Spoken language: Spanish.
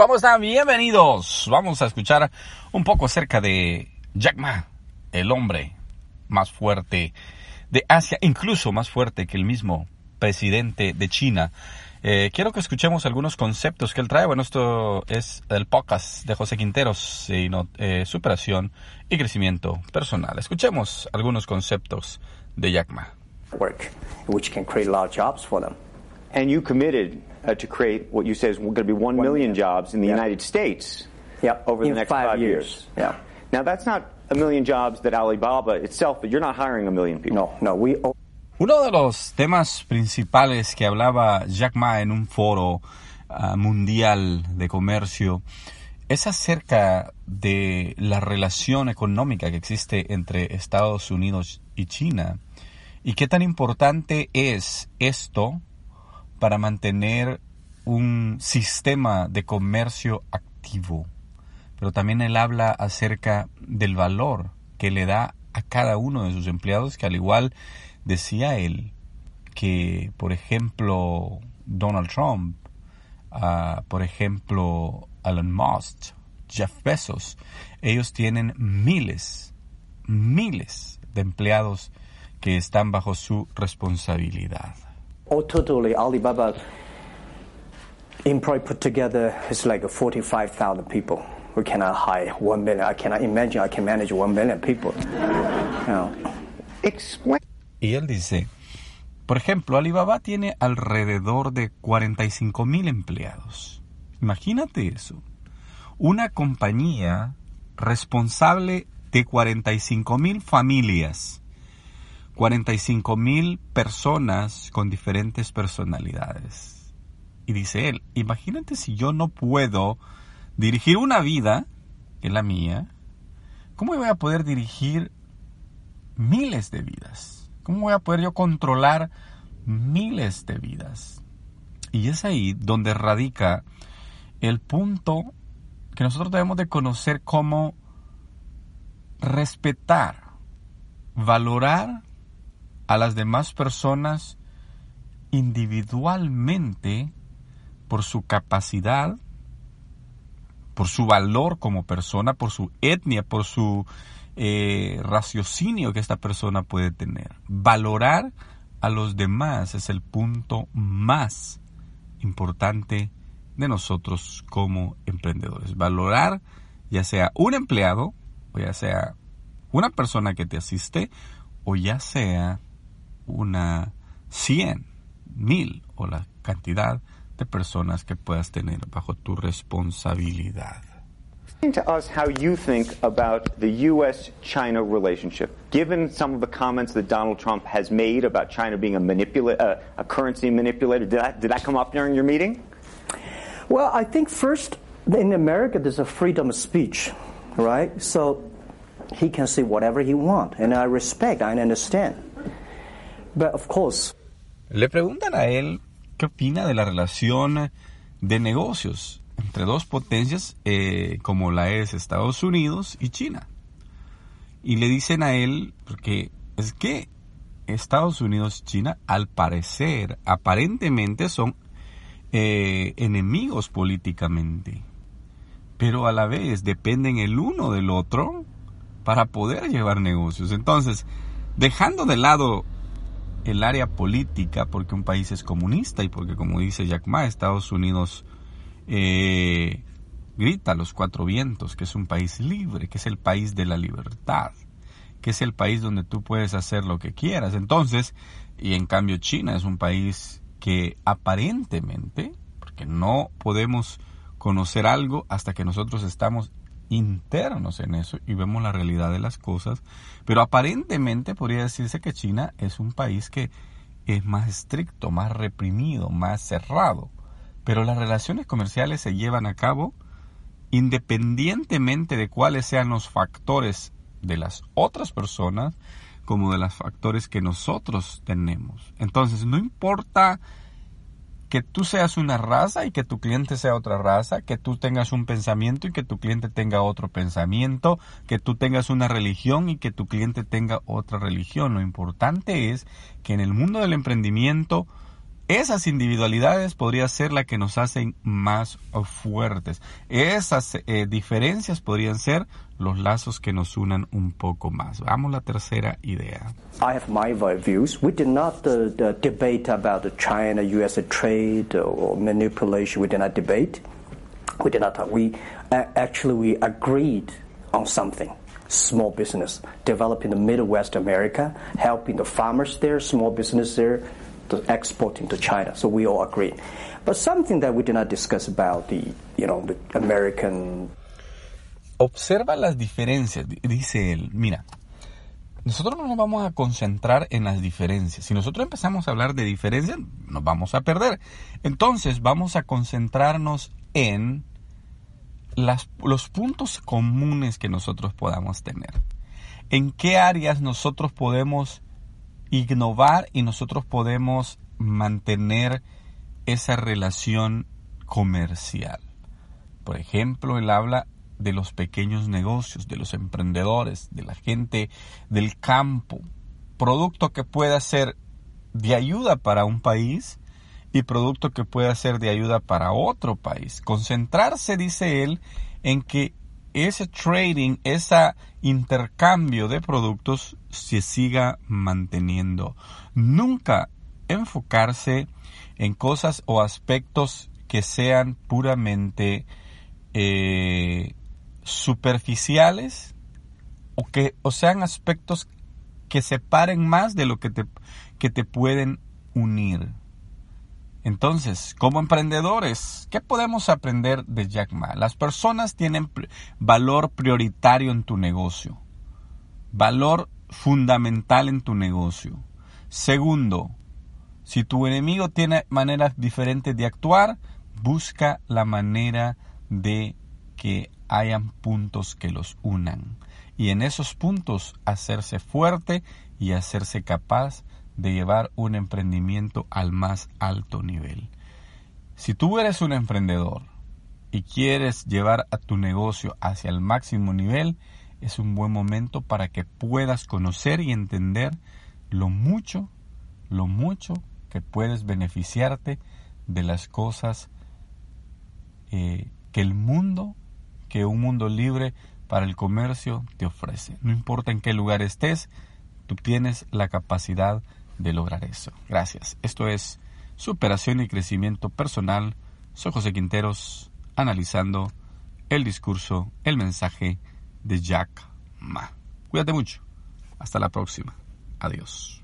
¿Cómo están? Bienvenidos. Vamos a escuchar un poco acerca de Jack Ma, el hombre más fuerte de Asia, incluso más fuerte que el mismo presidente de China. Eh, quiero que escuchemos algunos conceptos que él trae. Bueno, esto es el podcast de José Quinteros, eh, superación y crecimiento personal. Escuchemos algunos conceptos de Jack Ma. Work, which can create a lot of jobs for them. And you committed uh, to create what you say is going to be one million jobs in the Yeah. United States Yeah, over the in next five five years. Yeah. Now, that's not a million jobs that Alibaba itself, but you're not hiring a million people. No, no, we Uno de los temas principales que hablaba Jack Ma en un foro ah, mundial de comercio es acerca de la relación económica que existe entre Estados Unidos y China y qué tan importante es esto para mantener un sistema de comercio activo. Pero también él habla acerca del valor que le da a cada uno de sus empleados, que al igual decía él que, por ejemplo, Donald Trump, ah, por ejemplo, Elon Musk, Jeff Bezos, ellos tienen miles, miles de empleados que están bajo su responsabilidad. All totally Alibaba employee put together is like 45,000 people. We cannot hire one million. I cannot imagine I can manage one million people. You know. Explain. Y él dice, por ejemplo, Alibaba tiene alrededor de 45 mil empleados. Imagínate eso. Una compañía responsable de 45 mil familias. 45 mil personas con diferentes personalidades. Y dice él, imagínate si yo no puedo dirigir una vida, que es la mía, ¿cómo voy a poder dirigir miles de vidas? ¿Cómo voy a poder yo controlar miles de vidas? Y es ahí donde radica el punto que nosotros debemos de conocer cómo respetar, valorar a las demás personas individualmente por su capacidad, por su valor como persona, por su etnia, por su eh, raciocinio que esta persona puede tener. Valorar a los demás es el punto más importante de nosotros como emprendedores. Valorar ya sea un empleado o ya sea una persona que te asiste o ya sea una 100, mil o la cantidad de personas que puedas tener bajo tu responsabilidad. To us how you think about the U.S.-China relationship, given some of the comments that Donald Trump has made about China being a manipula- uh, a currency manipulator. Did that, did that come up during your meeting? Well, I think first in America there's a freedom of speech, right? So he can say whatever he wants, and I respect, I understand. But of course, Le preguntan a él qué opina de la relación de negocios entre dos potencias eh, como la es Estados Unidos y China. Y le dicen a él, porque es que Estados Unidos y China al parecer, aparentemente son eh, enemigos políticamente, pero a la vez dependen el uno del otro para poder llevar negocios. Entonces, dejando de lado el área política, porque un país es comunista y porque, como dice Jack Ma, Estados Unidos eh, grita a los cuatro vientos que es un país libre, que es el país de la libertad, que es el país donde tú puedes hacer lo que quieras. Entonces, y en cambio China es un país que aparentemente, porque no podemos conocer algo hasta que nosotros estamos internos en eso y vemos la realidad de las cosas, pero aparentemente podría decirse que China es un país que es más estricto, más reprimido, más cerrado, pero las relaciones comerciales se llevan a cabo independientemente de cuáles sean los factores de las otras personas como de los factores que nosotros tenemos. Entonces, no importa que tú seas una raza y que tu cliente sea otra raza, que tú tengas un pensamiento y que tu cliente tenga otro pensamiento, que tú tengas una religión y que tu cliente tenga otra religión. Lo importante es que en el mundo del emprendimiento esas individualidades podría ser la que nos hacen más fuertes. Esas eh, diferencias podrían ser los lazos que nos unan un poco más. Vamos a la tercera idea. I have my views. We did not uh, debate about the China-US trade or manipulation. We did not debate. We did not. We actually we agreed on something. Small business, developing the Midwest America, helping the farmers there, small business there, to China. So we all agree. But something that we did not discuss about the, you know, the American. Observa las diferencias, dice él. Mira, nosotros no nos vamos a concentrar en las diferencias. Si nosotros empezamos a hablar de diferencias, nos vamos a perder. Entonces vamos a concentrarnos en las, los puntos comunes que nosotros podamos tener. En qué áreas nosotros podemos innovar y nosotros podemos mantener esa relación comercial. Por ejemplo, él habla de los pequeños negocios, de los emprendedores, de la gente del campo. Producto que pueda ser de ayuda para un país y producto que pueda ser de ayuda para otro país. Concentrarse, dice él, en que ese trading, ese intercambio de productos se siga manteniendo. Nunca enfocarse en cosas o aspectos que sean puramente eh, superficiales o que o sean aspectos que separen más de lo que te, que te pueden unir. Entonces, como emprendedores, ¿qué podemos aprender de Jack Ma? Las personas tienen valor prioritario en tu negocio, valor fundamental en tu negocio. Segundo, si tu enemigo tiene maneras diferentes de actuar, busca la manera de que hayan puntos que los unan. Y en esos puntos hacerse fuerte y hacerse capaz de llevar un emprendimiento al más alto nivel. Si tú eres un emprendedor y quieres llevar a tu negocio hacia el máximo nivel, es un buen momento para que puedas conocer y entender lo mucho, lo mucho que puedes beneficiarte de las cosas eh, que el mundo, que un mundo libre para el comercio te ofrece. No importa en qué lugar estés, tú tienes la capacidad de lograr eso. Gracias. Esto es Superación y Crecimiento Personal. Soy José Quinteros, analizando el discurso, el mensaje de Jack Ma. Cuídate mucho. Hasta la próxima. Adiós.